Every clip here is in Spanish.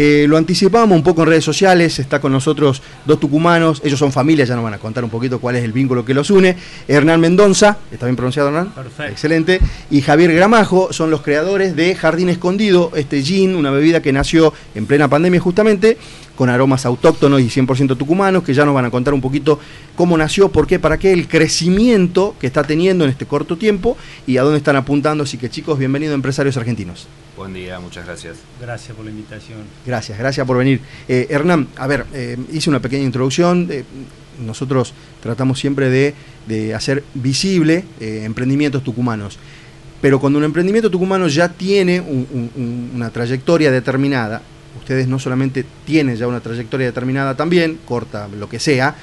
Eh, lo anticipábamos un poco en redes sociales, está con nosotros dos tucumanos, ellos son familia, ya nos van a contar un poquito cuál es el vínculo que los une. Hernán Mendonza, ¿está bien pronunciado Hernán? Perfecto. Excelente. Y Javier Gramajo son los creadores de Jardín Escondido, este gin, una bebida que nació en plena pandemia justamente, con aromas autóctonos y 100% tucumanos, que ya nos van a contar un poquito cómo nació, por qué, para qué, el crecimiento que está teniendo en este corto tiempo y a dónde están apuntando. Así que chicos, bienvenidos empresarios argentinos. Buen día, muchas gracias. Gracias por la invitación. Gracias, gracias por venir. Eh, Hernán, a ver, eh, hice una pequeña introducción. eh, nosotros tratamos siempre de, de hacer visible eh, emprendimientos tucumanos. Pero cuando un emprendimiento tucumano ya tiene un- una trayectoria determinada, ustedes no solamente tienen ya una trayectoria determinada también, corta, lo que sea,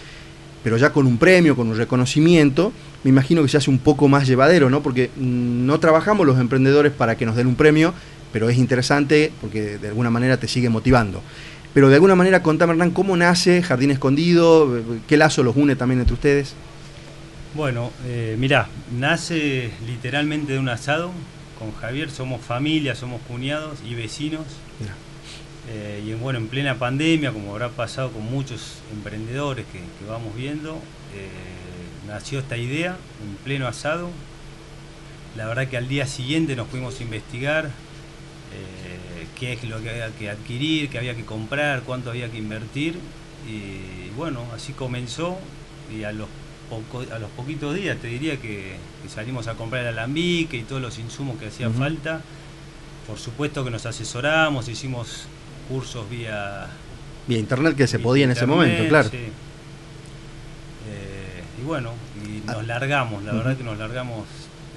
pero ya con un premio, con un reconocimiento, me imagino que se hace un poco más llevadero, ¿no? Porque mm, no trabajamos los emprendedores para que nos den un premio, pero es interesante porque de alguna manera te sigue motivando. Pero de alguna manera, contame, Hernán, ¿cómo nace Jardín Escondido? ¿Qué lazo los une también entre ustedes? Bueno, eh, mirá, nace literalmente de un asado con Javier, somos familia, somos cuñados y vecinos. Mirá. Eh, y en, bueno, en plena pandemia, como habrá pasado con muchos emprendedores que, que vamos viendo, eh, nació esta idea en pleno asado. La verdad que al día siguiente nos fuimos a investigar eh, qué es lo que había que adquirir, qué había que comprar, cuánto había que invertir. Y bueno, así comenzó y a los, poco- a los poquitos días te diría que, que salimos a comprar el alambique y todos los insumos que hacía falta. Por supuesto que nos asesoramos, hicimos cursos vía... Vía internet que se podía en ese momento, claro. sí. Eh, y bueno, y nos largamos, la verdad que nos largamos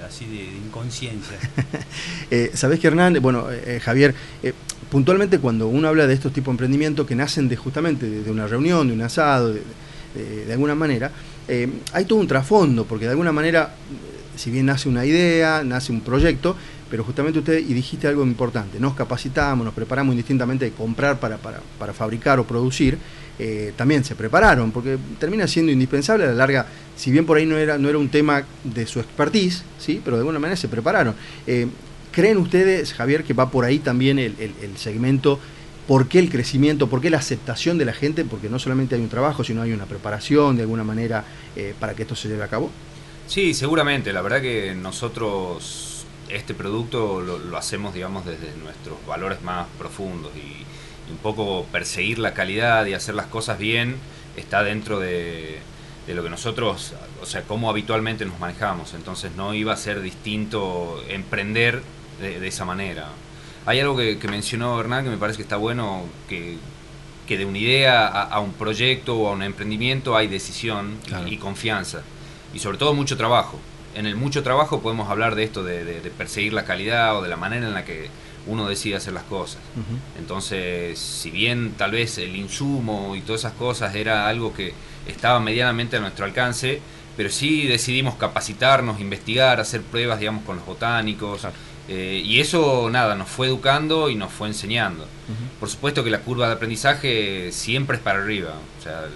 así de, de inconsciencia. Eh, Sabés que Hernán, bueno, eh, Javier, eh, puntualmente cuando uno habla de estos tipos de emprendimientos que nacen de justamente de, de una reunión, de un asado, de, de- alguna manera, eh, hay todo un trasfondo, porque de alguna manera, eh, si bien nace una idea, nace un proyecto, pero justamente usted, y dijiste algo importante, nos capacitamos, nos preparamos indistintamente de comprar para, para, para fabricar o producir, eh, también se prepararon, porque termina siendo indispensable a la larga, si bien por ahí no era, no era un tema de su expertise, ¿sí? pero de alguna manera se prepararon. Eh, ¿Creen ustedes, Javier, que va por ahí también el, el- segmento? ¿Por qué el crecimiento? ¿Por qué la aceptación de la gente? Porque no solamente hay un trabajo, sino hay una preparación de alguna manera eh, para que esto se lleve a cabo. Sí, seguramente. La verdad que nosotros este producto lo, lo hacemos, digamos, desde nuestros valores más profundos y, y un poco perseguir la calidad y hacer las cosas bien está dentro de, de lo que nosotros, o sea, cómo habitualmente nos manejamos. Entonces no iba a ser distinto emprender de, de esa manera. Hay algo que, que mencionó Hernán que me parece que está bueno, que, que de una idea a, a un proyecto o a un emprendimiento hay decisión y confianza y sobre todo mucho trabajo. En el mucho trabajo podemos hablar de esto, de, de- de perseguir la calidad o de la manera en la que uno decide hacer las cosas. Entonces, si bien tal vez el insumo y todas esas cosas era algo que estaba medianamente a nuestro alcance, pero sí decidimos capacitarnos, investigar, hacer pruebas, digamos, con los botánicos. Claro. eh, y eso, nada, nos fue educando y nos fue enseñando. Por supuesto que la curva de aprendizaje siempre es para arriba. O sea,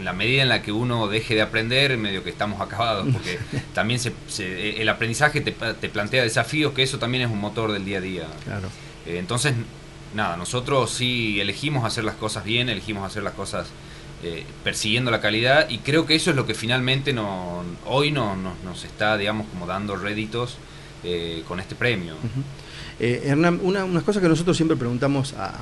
en la medida en la que uno deje de aprender, medio que estamos acabados, porque también se, se- el aprendizaje te, te plantea desafíos, que eso también es un motor del día a día. Claro. Eh, entonces, nada, nosotros sí elegimos hacer las cosas bien, elegimos hacer las cosas eh, persiguiendo la calidad y creo que eso es lo que finalmente no, hoy no, no- nos está, digamos, como dando réditos eh, con este premio. Eh, Hernán, una, unas cosas que nosotros siempre preguntamos a,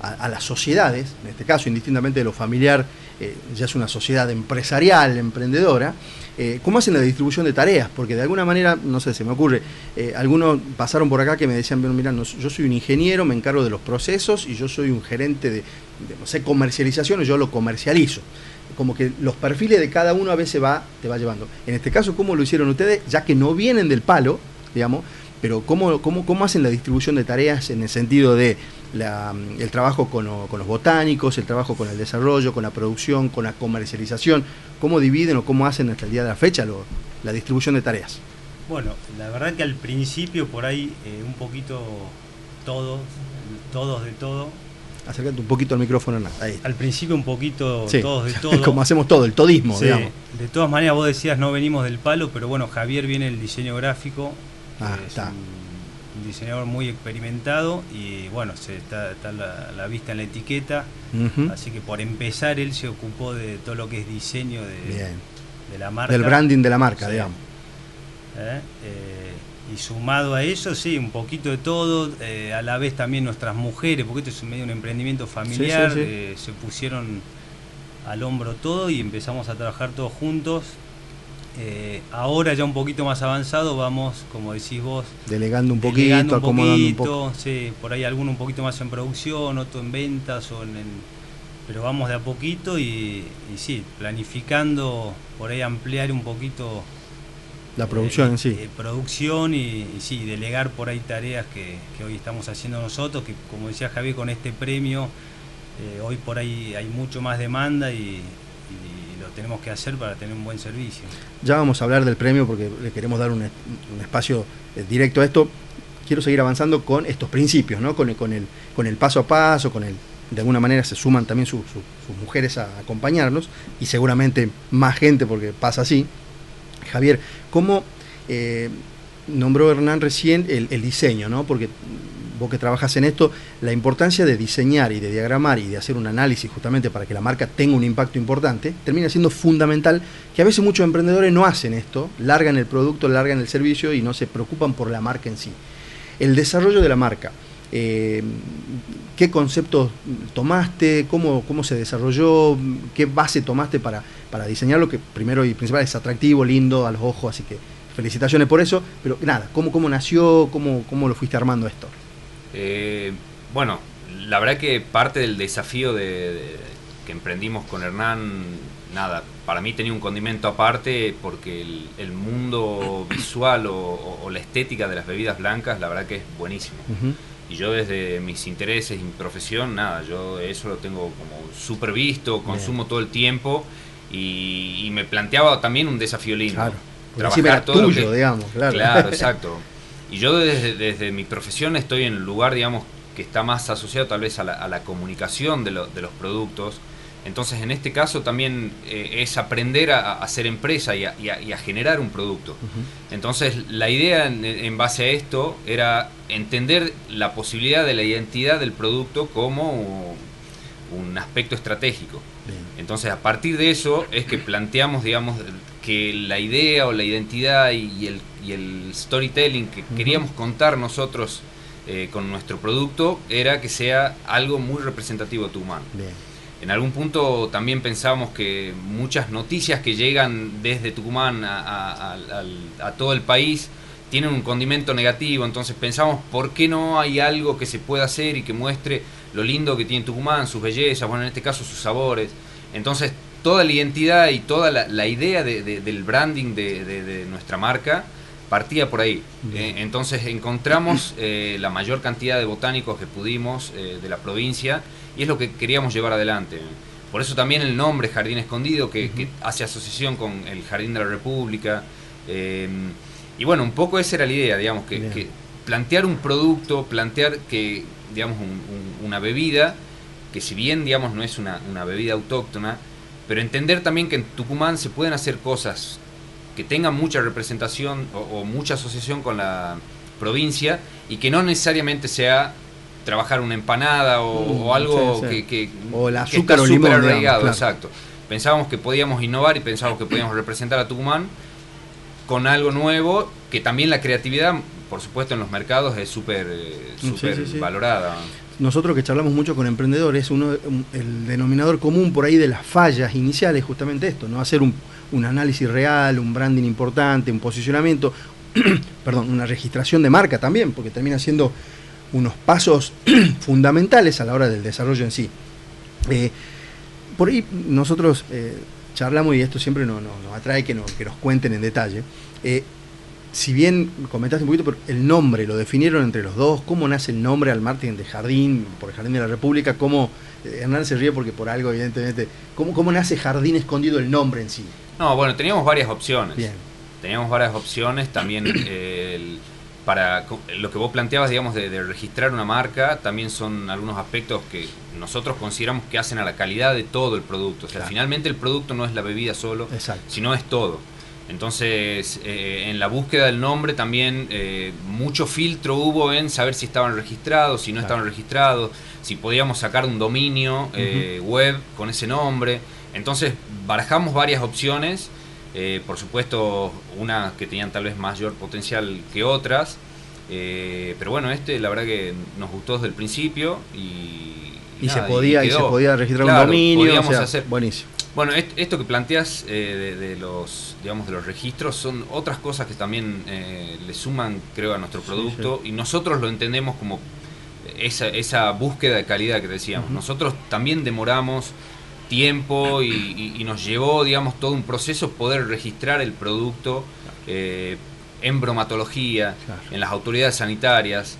a- a las sociedades, en este caso, indistintamente de lo familiar, eh, ya es una sociedad empresarial, emprendedora, eh, ¿cómo hacen la distribución de tareas? Porque de alguna manera, no sé, se me ocurre, eh, algunos pasaron por acá que me decían, bueno, mira, yo soy un ingeniero, me encargo de los procesos y yo soy un gerente de, de, no sé, comercialización y yo lo comercializo. Como que los perfiles de cada uno a veces va, te va llevando. En este caso, ¿cómo lo hicieron ustedes? Ya que no vienen del palo, digamos, pero ¿cómo, cómo, cómo hacen la distribución de tareas en el sentido de la, el trabajo con, lo- con los botánicos, el trabajo con el desarrollo, con la producción, con la comercialización? ¿Cómo dividen o cómo hacen hasta el día de la fecha lo- la distribución de tareas? Bueno, la verdad que al principio por ahí eh, un poquito todos, todos de todo. Acércate un poquito al micrófono. Ahí. Al principio un poquito Sí. todos de todo. Como hacemos todo, el todismo, Sí, digamos. De todas maneras vos decías no venimos del palo, pero bueno, Javier viene el diseño gráfico. Ah, es está. un un diseñador muy experimentado y bueno, se está, la, vista en la etiqueta, así que por empezar él se ocupó de todo lo que es diseño de, la marca. Del branding de la marca, digamos. ¿Eh? Eh, y sumado a eso, sí, un poquito de todo, eh, a la vez también nuestras mujeres, porque esto es medio un emprendimiento familiar, se pusieron al hombro todo y empezamos a trabajar todos juntos eh, ahora ya un poquito más avanzado vamos, como decís vos, delegando un poquito, acomodando un poco. Sí, por ahí alguno un poquito más en producción, otro en ventas, o en, pero vamos de a poquito y, sí, planificando por ahí ampliar un poquito la producción en sí. Eh, producción y, sí, delegar por ahí tareas que, hoy estamos haciendo nosotros, que como decía Javier, con este premio, eh, hoy por ahí hay mucho más demanda y, tenemos que hacer para tener un buen servicio. Ya vamos a hablar del premio porque le queremos dar un, espacio eh, directo a esto. Quiero seguir avanzando con estos principios, ¿no? con, el, con, el, con el paso a paso, con el, de alguna manera se suman también sus mujeres a acompañarnos y seguramente más gente porque pasa así. Javier, ¿cómo eh, nombró Hernán recién el, el, diseño? ¿no? Porque que trabajas en esto, la importancia de diseñar y de diagramar y de hacer un análisis justamente para que la marca tenga un impacto importante, termina siendo fundamental, que a veces muchos emprendedores no hacen esto, largan el producto, largan el servicio y no se preocupan por la marca en sí. El desarrollo de la marca. Eh, ¿Qué conceptos tomaste? Cómo, ¿Cómo se desarrolló? ¿Qué base tomaste para, para diseñarlo? Que primero y principal es atractivo, lindo a los ojos, así que felicitaciones por eso. Pero nada, ¿cómo, cómo nació? ¿Cómo, cómo lo fuiste armando esto? Eh, bueno, la verdad que parte del desafío de, que emprendimos con Hernán, nada, para mí tenía un condimento aparte porque el, mundo visual o, la estética de las bebidas blancas, la verdad que es buenísimo. Y yo desde mis intereses y mi profesión, nada, yo eso lo tengo como súper visto, consumo todo el tiempo y, me planteaba también un desafío lindo. Claro. Trabajar todo tuyo, digamos, claro. Claro, exacto. Y yo desde, mi profesión estoy en un lugar, digamos, que está más asociado tal vez a la, comunicación de, los productos. Entonces, en este caso también eh, es aprender a, hacer empresa y a, generar un producto. Entonces, la idea en, base a esto era entender la posibilidad de la identidad del producto como un aspecto estratégico. Entonces, a partir de eso es que planteamos, digamos, que la idea o la identidad y el y el storytelling que queríamos contar nosotros eh, con nuestro producto era que sea algo muy representativo de Tucumán. En algún punto también pensamos que muchas noticias que llegan desde Tucumán a, todo el país tienen un condimento negativo, entonces pensamos, ¿por qué no hay algo que se pueda hacer y que muestre lo lindo que tiene Tucumán, sus bellezas, bueno, en este caso sus sabores? Entonces, toda la identidad y toda la, idea del branding de nuestra marca partía por ahí. Eh, entonces encontramos eh, la mayor cantidad de botánicos que pudimos eh, de la provincia y es lo que queríamos llevar adelante. Por eso también el nombre Jardín Escondido, que, hace asociación con el Jardín de la República. y bueno, un poco esa era la idea, digamos, que, plantear un producto, plantear que, digamos, una bebida, que si bien, digamos, no es una, una bebida autóctona, pero entender también que en Tucumán se pueden hacer cosas que tengan mucha representación o, mucha asociación con la provincia y que no necesariamente sea trabajar una empanada o, mm, algo que, o el azúcar o limón, arraigado, exacto. Pensábamos que podíamos innovar y pensábamos que podíamos representar a Tucumán con algo nuevo, que también la creatividad, por supuesto, en los mercados es súper mm, valorada. Nosotros que charlamos mucho con emprendedores, el denominador común por ahí de las fallas iniciales es justamente esto, no hacer un, análisis real, un branding importante, un posicionamiento, perdón, una registración de marca también, porque termina siendo unos pasos fundamentales a la hora del desarrollo en sí. Eh, por ahí nosotros eh, charlamos y esto siempre nos, atrae que, que, nos cuenten en detalle. Eh, si bien comentaste un poquito, pero el nombre lo definieron entre los dos, cómo nace el nombre al marketing de Jardín, por el Jardín de la República, cómo, Hernán se ríe porque por algo evidentemente, cómo, cómo nace Jardín Escondido el nombre en sí. No, bueno, teníamos varias opciones. Teníamos varias opciones también. para lo que vos planteabas, digamos, de, registrar una marca, también son algunos aspectos que nosotros consideramos que hacen a la calidad de todo el producto. O sea, finalmente el producto no es la bebida solo, sino es todo. Entonces, eh, en la búsqueda del nombre también eh, mucho filtro hubo en saber si estaban registrados, si no estaban registrados, si podíamos sacar un dominio eh, web con ese nombre. Entonces, barajamos varias opciones, por supuesto, unas que tenían tal vez mayor potencial que otras, pero bueno, este la verdad que nos gustó desde el principio y... Y, se, podía, y, se podía registrar un dominio, hacer, buenísimo. Bueno, esto que planteas eh, de, los, digamos, de los registros son otras cosas que también eh, le suman, creo, a nuestro producto y nosotros lo entendemos como esa, esa búsqueda de calidad que decíamos. Nosotros también demoramos tiempo y, nos llevó, digamos, todo un proceso poder registrar el producto eh, en bromatología, en las autoridades sanitarias.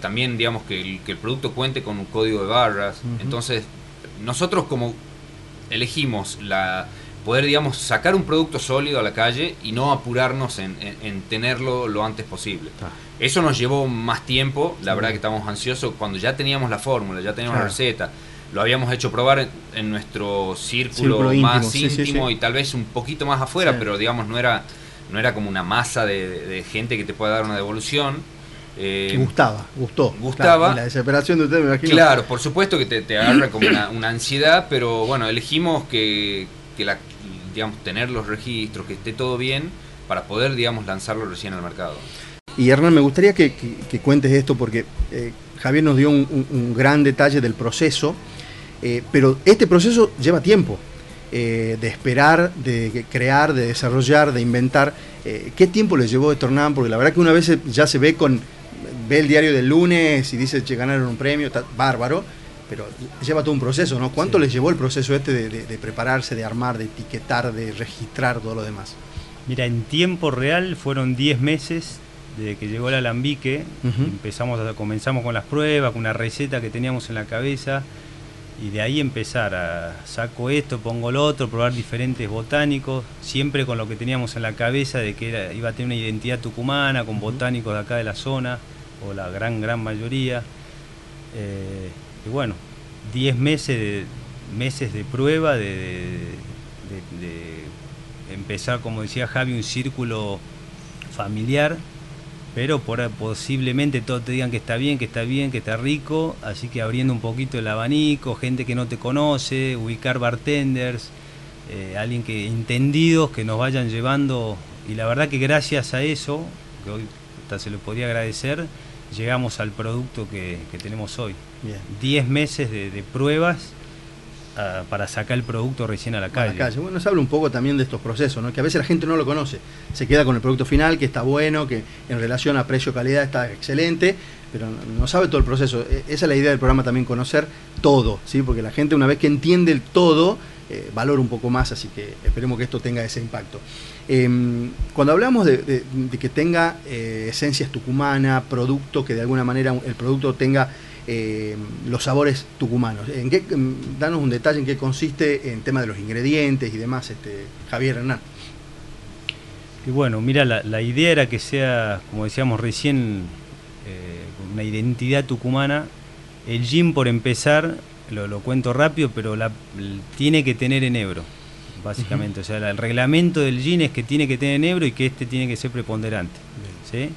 también, digamos, que el, que el, producto cuente con un código de barras. Entonces, nosotros como elegimos la poder, digamos, sacar un producto sólido a la calle y no apurarnos en, tenerlo lo antes posible. Eso nos llevó más tiempo, la verdad que estamos ansiosos. Cuando ya teníamos la fórmula, ya teníamos la receta, lo habíamos hecho probar en, nuestro círculo, más íntimo, y tal vez un poquito más afuera, pero digamos no era, no era como una masa de gente que te pueda dar una devolución eh, gustaba, gustó. Gustaba. la desesperación de usted, me imagino. Claro, por supuesto que te, agarra como una, ansiedad, pero bueno, elegimos que, la, digamos, tener los registros, que esté todo bien, para poder, digamos, lanzarlo recién al mercado. Y Hernán, me gustaría que, cuentes esto porque eh, Javier nos dio un, gran detalle del proceso, eh, pero este proceso lleva tiempo. de esperar, de crear, de desarrollar, de inventar. ¿Qué tiempo le llevó de Hernán? Porque la verdad que una vez ya se ve con ve el diario del lunes y dice que ganaron un premio, está bárbaro, pero lleva todo un proceso, ¿no? ¿Cuánto les llevó el proceso este de, prepararse, de armar, de etiquetar, de registrar todo lo demás? Mira, en tiempo real fueron 10 meses desde que llegó el alambique, empezamos a, comenzamos con las pruebas, con una receta que teníamos en la cabeza, y de ahí empezar a saco esto, pongo lo otro, probar diferentes botánicos, siempre con lo que teníamos en la cabeza de que iba a tener una identidad tucumana, con botánicos de acá de la zona o la gran, gran mayoría. Eh, y bueno, 10 meses de, meses de prueba, de, empezar, como decía Javi, un círculo familiar, pero por, posiblemente todos te digan que está bien, que está bien, que está rico, así que abriendo un poquito el abanico, gente que no te conoce, ubicar bartenders, eh, alguien que entendidos que nos vayan llevando, y la verdad que gracias a eso, que hoy hasta se lo podría agradecer, llegamos al producto que, tenemos hoy. 10 meses de, pruebas para sacar el producto recién a la calle. Bueno, nos habla un poco también de estos procesos, ¿no? que a veces la gente no lo conoce. Se queda con el producto final, que está bueno, que en relación a precio-calidad está excelente, pero no sabe todo el proceso. E, esa es la idea del programa también, conocer todo, ¿sí? porque la gente una vez que entiende el todo, eh, valora un poco más, así que esperemos que esto tenga ese impacto. Em, cuando hablamos de, que tenga eh, esencias tucumana, producto, que de alguna manera el producto tenga em, los sabores tucumanos, ¿en qué, danos un detalle en qué consiste en tema de los ingredientes y demás, este, Javier Hernán. Y bueno, mira, la, idea era que sea, como decíamos recién, eh, una identidad tucumana. El gin, por empezar, lo, cuento rápido, pero la, tiene que tener enebro, básicamente. O sea, el reglamento del gin es que tiene que tener enebro y que este tiene que ser preponderante. ¿sí?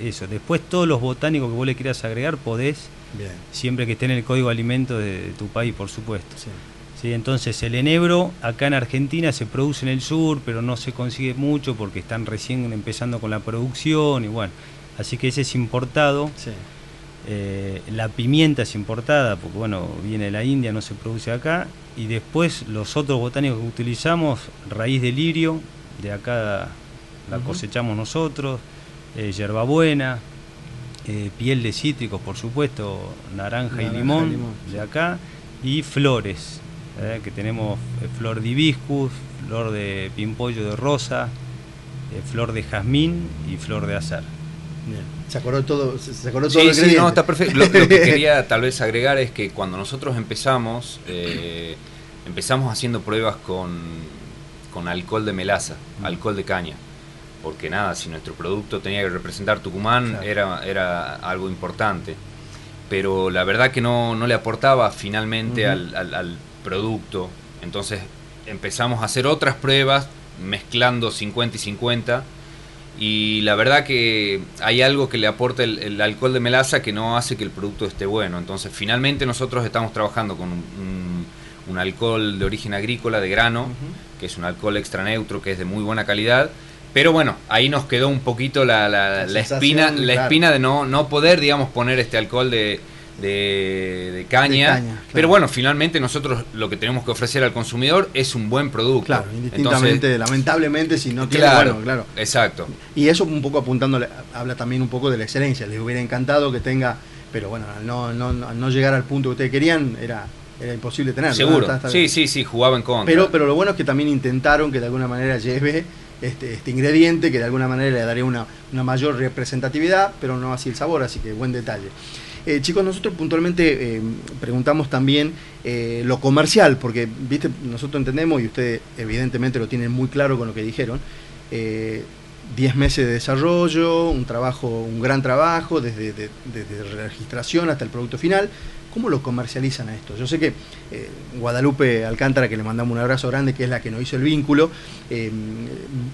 Eso. Después todos los botánicos que vos le quieras agregar podés, siempre que esté en el código de alimento de, tu país, por supuesto. Sí. Entonces el enebro acá en Argentina se produce en el sur, pero no se consigue mucho porque están recién empezando con la producción y bueno, así que ese es importado. Sí. Eh, la pimienta es importada, porque bueno, viene de la India, no se produce acá. Y después los otros botánicos que utilizamos, raíz de lirio, de acá la cosechamos nosotros, eh, hierbabuena, eh, piel de cítricos, por supuesto, naranja, y, limón, de acá, y flores, que tenemos flor de hibiscus, flor de pimpollo de rosa, flor de jazmín y flor de azar. Se acordó todo, se acordó todo sí, no, está perfecto. Lo, que quería tal vez agregar es que cuando nosotros empezamos, eh, empezamos haciendo pruebas con, con alcohol de melaza, mm. alcohol de caña. Porque nada, si nuestro producto tenía que representar Tucumán, era, era algo importante. Pero la verdad que no, no le aportaba finalmente al, al, al producto. Entonces empezamos a hacer otras pruebas mezclando 50 y 50 y la verdad que hay algo que le aporta el, alcohol de melaza que no hace que el producto esté bueno. Entonces, finalmente nosotros estamos trabajando con un, alcohol de origen agrícola, de grano, que es un alcohol extra neutro, que es de muy buena calidad. Pero bueno, ahí nos quedó un poquito la, espina, la espina de no, no poder, digamos, poner este alcohol de, de, caña. Pero bueno, finalmente nosotros lo que tenemos que ofrecer al consumidor es un buen producto. Claro, indistintamente, lamentablemente, si no tiene claro, claro. Exacto. Y eso un poco apuntando, habla también un poco de la excelencia. Les hubiera encantado que tenga, pero bueno, no, no, no llegar al punto que ustedes querían, era era imposible tenerlo. Seguro. sí, sí, sí, jugaba en contra. Pero, pero lo bueno es que también intentaron que de alguna manera lleve este, este ingrediente, que de alguna manera le daría una, una, mayor representatividad, pero no así el sabor, así que buen detalle. Eh, chicos, nosotros puntualmente eh, preguntamos también eh, lo comercial, porque viste, nosotros entendemos, y ustedes evidentemente lo tienen muy claro con lo que dijeron, 10 meses de desarrollo, un trabajo, un gran trabajo, desde, desde, registración hasta el producto final. ¿Cómo lo comercializan a esto? Yo sé que Guadalupe Alcántara, que le mandamos un abrazo grande, que es la que nos hizo el vínculo,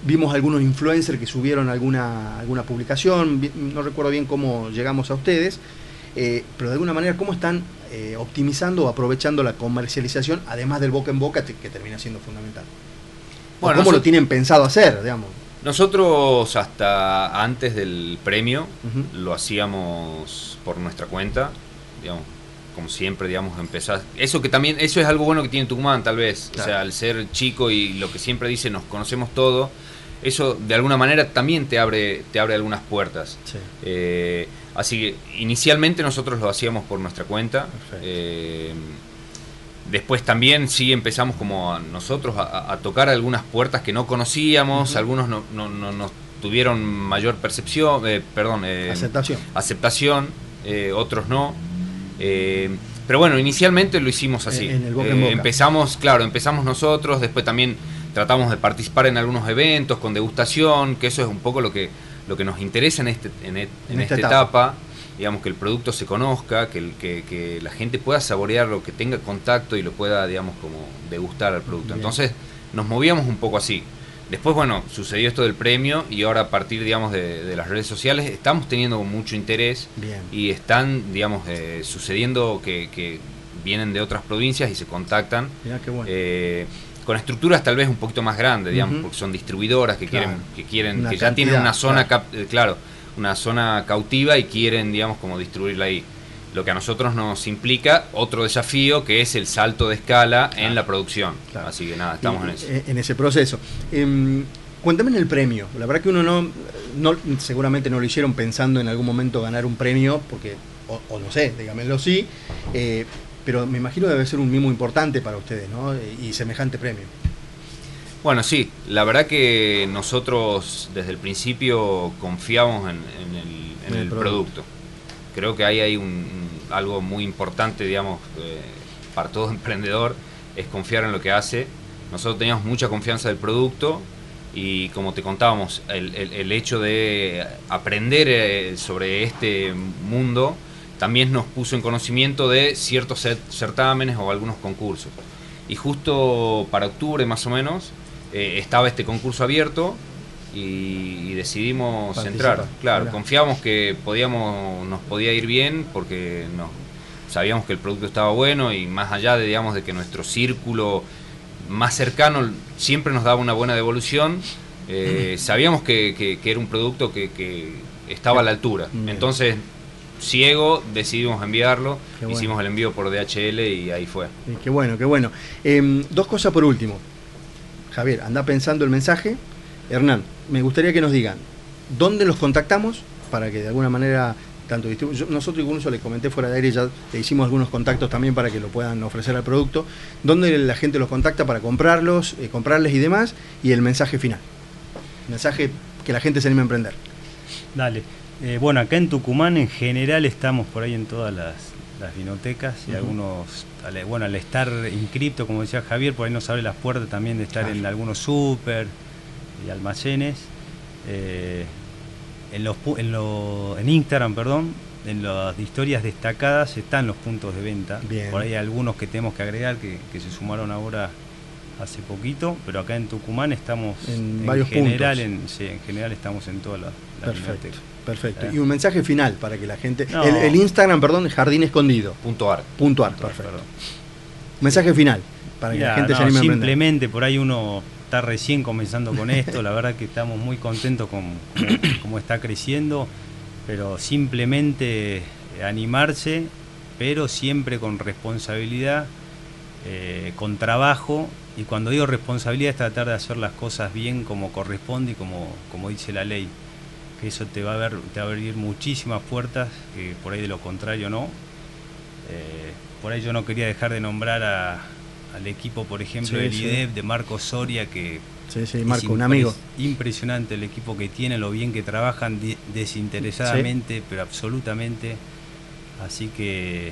vimos algunos influencers que subieron alguna, alguna publicación, no recuerdo bien cómo llegamos a ustedes, eh, pero de alguna manera, ¿cómo están eh, optimizando o aprovechando la comercialización, además del boca en boca, que termina siendo fundamental? Bueno, ¿Cómo lo tienen pensado hacer, digamos? Nosotros hasta antes del premio lo hacíamos por nuestra cuenta, digamos, como siempre, digamos, empezar. Eso que también, eso es algo bueno que tiene Tucumán, tal vez. O sea, al ser chico y lo que siempre dice, nos conocemos todo, eso de alguna manera también te abre, te abre algunas puertas. Sí. Eh, Así que inicialmente nosotros lo hacíamos por nuestra cuenta. Eh, después también sí empezamos como nosotros a, tocar algunas puertas que no conocíamos, algunos no, no, nos tuvieron mayor percepción, eh, perdón, eh, aceptación, aceptación otros no. Pero bueno, inicialmente lo hicimos así. Empezamos, claro, empezamos nosotros, después también tratamos de participar en algunos eventos con degustación, que eso es un poco lo que lo que nos interesa en, este, en, e, esta, etapa. digamos, que el producto se conozca, que, que, la gente pueda saborearlo, que tenga contacto y lo pueda, digamos, como degustar al producto. Entonces, nos movíamos un poco así. Después, bueno, sucedió esto del premio y ahora a partir, digamos, de, las redes sociales estamos teniendo mucho interés y están, digamos, eh, sucediendo que, vienen de otras provincias y se contactan. qué bueno. Eh, con estructuras tal vez un poquito más grandes, digamos, porque son distribuidoras que quieren, que quieren, que ya tienen una zona, eh, claro. una zona cautiva y quieren, digamos, como distribuirla ahí. Lo que a nosotros nos implica otro desafío que es el salto de escala en la producción. Así que nada, estamos en eso. Eh, en ese proceso. Eh, cuéntame en el premio. La verdad que uno no, no, seguramente no lo hicieron pensando en algún momento ganar un premio, porque, o, no sé, dígamelo sí. Eh, pero me imagino debe ser un mimo importante para ustedes, ¿no? Y semejante premio. Bueno, sí, la verdad que nosotros desde el principio confiamos en, el, producto. Creo que ahí hay un, algo muy importante, digamos, eh, para todo emprendedor, es confiar en lo que hace. Nosotros teníamos mucha confianza del producto y como te contábamos, el, hecho de aprender eh, sobre este mundo también nos puso en conocimiento de ciertos certámenes o algunos concursos. Y justo para octubre más o menos eh, estaba este concurso abierto y, decidimos entrar. Claro, confiamos que podíamos, nos podía ir bien porque nos, sabíamos que el producto estaba bueno y más allá de, digamos, de que nuestro círculo más cercano siempre nos daba una buena devolución, eh, sabíamos que, era un producto que, estaba a la altura. Entonces ciego, decidimos enviarlo, hicimos el envío por DHL y ahí fue. qué bueno, qué bueno. Em, dos cosas por último. Javier, anda pensando el mensaje. Hernán, me gustaría que nos digan dónde los contactamos para que de alguna manera tanto nosotros incluso le comenté fuera de aire ya le hicimos algunos contactos también para que lo puedan ofrecer al producto dónde la gente los contacta para comprarlos eh, comprarles y demás y el mensaje final mensaje que la gente se anime a emprender. Dale. Eh, bueno, acá en Tucumán en general estamos por ahí en todas las, vinotecas y algunos, bueno, al estar inscripto, como decía Javier, por ahí nos abre las puertas también de estar en algunos súper y almacenes. Eh, en, los, en, Instagram, perdón, en las historias destacadas están los puntos de venta. Por ahí algunos que tenemos que agregar que, se sumaron ahora hace poquito, pero acá en Tucumán estamos en, varios general, puntos. En, en general estamos en toda la, la Perfecto. Perfecto. Eh. Y un mensaje final para que la gente. No. El, el Instagram, perdón, Jardín Escondido. Punto ar. Punto ar, Punto ar, perfecto. perdón. Mensaje final para que la gente se anime a. Simplemente por ahí uno está recién comenzando con esto, la verdad que estamos muy contentos con cómo, está creciendo, pero simplemente animarse, pero siempre con responsabilidad, eh, con trabajo, y cuando digo responsabilidad es tratar de hacer las cosas bien como corresponde y como, como dice la ley, que eso te va a, ver, te va a abrir muchísimas puertas, que por ahí de lo contrario no. Eh, por ahí yo no quería dejar de nombrar a- al equipo, por ejemplo, del sí. IDEP, de Marco Soria, que Sí, sí, es un amigo. Impresionante el equipo que tiene, lo bien que trabajan desinteresadamente, pero absolutamente. Así que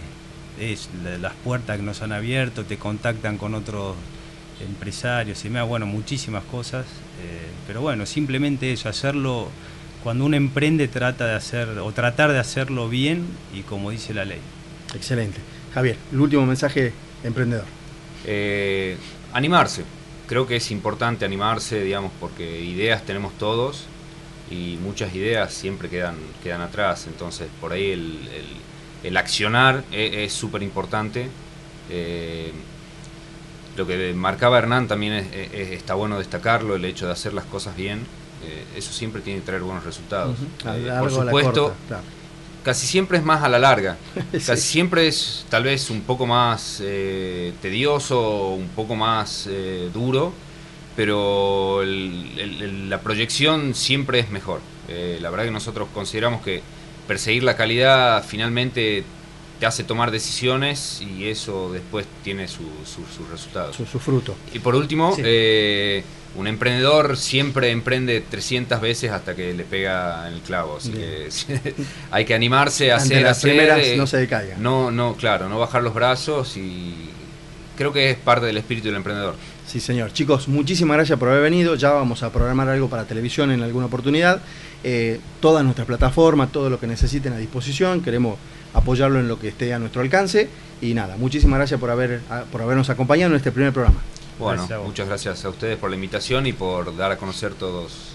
es la- las puertas que nos han abierto, te contactan con otros empresarios, y me bueno, muchísimas cosas. eh, pero bueno, simplemente eso, hacerlo. Cuando uno emprende, trata de hacer, o tratar de hacerlo bien y como dice la ley. Excelente. Javier, el último mensaje emprendedor. Eh, animarse. Creo que es importante animarse, digamos, porque ideas tenemos todos y muchas ideas siempre quedan, quedan atrás. Entonces, por ahí el, el- el accionar e- es súper importante. Eh, lo que marcaba Hernán también es- es- está bueno destacarlo, el hecho de hacer las cosas bien. eh, eso siempre tiene que traer buenos resultados. Eh, la por supuesto, corta, claro. Casi siempre es más a la larga. Sí. Casi siempre es tal vez un poco más eh, tedioso, un poco más eh, duro, pero el- el- el- la proyección siempre es mejor. Eh, la verdad que nosotros consideramos que perseguir la calidad finalmente te hace tomar decisiones y eso después tiene su- su- sus resultados. Su, su fruto. Y por último, Sí. eh, un emprendedor siempre emprende 300 veces hasta que le pega en el clavo. Así Bien. que hay que animarse a Ante hacer, las hacer, primeras eh, no se decaigan. no, no, claro, no bajar los brazos y creo que es parte del espíritu del emprendedor. Sí, señor. Chicos, muchísimas gracias por haber venido. Ya vamos a programar algo para televisión en alguna oportunidad. Eh, todas nuestras plataformas, todo lo que necesiten a disposición. Queremos apoyarlo en lo que esté a nuestro alcance. Y nada, muchísimas gracias por, haber, a- por habernos acompañado en este primer programa. Bueno, Gracias muchas gracias a ustedes por la invitación y por dar a conocer todos,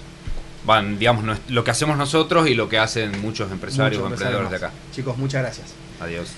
van, digamos, lo que hacemos nosotros y lo que hacen muchos empresarios Muchos o emprendedores de acá. Chicos, muchas gracias. Adiós.